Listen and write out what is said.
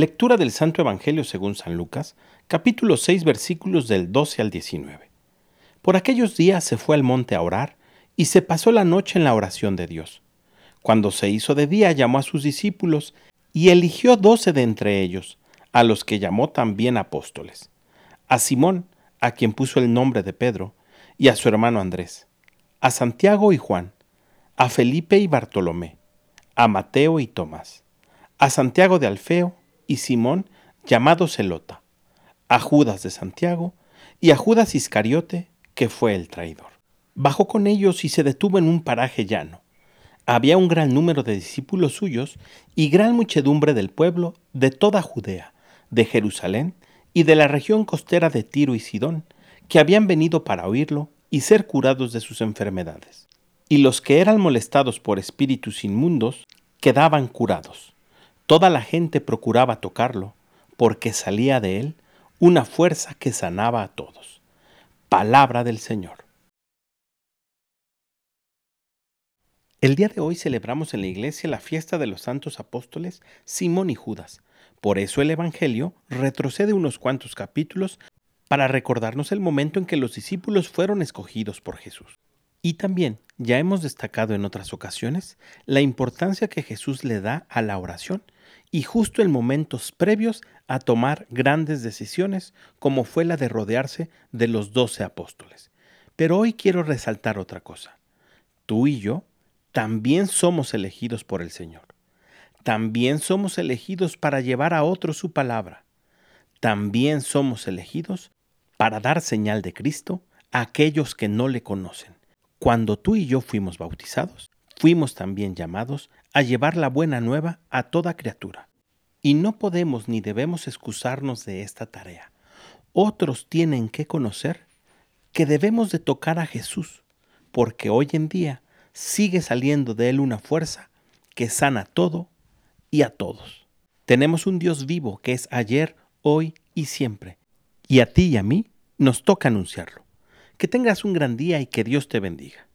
Lectura del Santo Evangelio según San Lucas, capítulo 6 versículos del 12 al 19. Por aquellos días se fue al monte a orar y se pasó la noche en la oración de Dios. Cuando se hizo de día llamó a sus discípulos y eligió doce de entre ellos, a los que llamó también apóstoles. A Simón, a quien puso el nombre de Pedro, y a su hermano Andrés, a Santiago y Juan, a Felipe y Bartolomé, a Mateo y Tomás, a Santiago de Alfeo, y Simón, llamado Celota, a Judas de Santiago y a Judas Iscariote, que fue el traidor. Bajó con ellos y se detuvo en un paraje llano. Había un gran número de discípulos suyos y gran muchedumbre del pueblo de toda Judea, de Jerusalén y de la región costera de Tiro y Sidón, que habían venido para oírlo y ser curados de sus enfermedades. Y los que eran molestados por espíritus inmundos quedaban curados. Toda la gente procuraba tocarlo, porque salía de él una fuerza que sanaba a todos. Palabra del Señor. El día de hoy celebramos en la iglesia la fiesta de los santos apóstoles Simón y Judas. Por eso el Evangelio retrocede unos cuantos capítulos para recordarnos el momento en que los discípulos fueron escogidos por Jesús. Y también ya hemos destacado en otras ocasiones la importancia que Jesús le da a la oración y justo en momentos previos a tomar grandes decisiones como fue la de rodearse de los doce apóstoles. Pero hoy quiero resaltar otra cosa. Tú y yo también somos elegidos por el Señor. También somos elegidos para llevar a otros su palabra. También somos elegidos para dar señal de Cristo a aquellos que no le conocen. Cuando tú y yo fuimos bautizados, fuimos también llamados a llevar la buena nueva a toda criatura. Y no podemos ni debemos excusarnos de esta tarea. Otros tienen que conocer que debemos de tocar a Jesús, porque hoy en día sigue saliendo de él una fuerza que sana todo y a todos. Tenemos un Dios vivo que es ayer, hoy y siempre. Y a ti y a mí nos toca anunciarlo. Que tengas un gran día y que Dios te bendiga.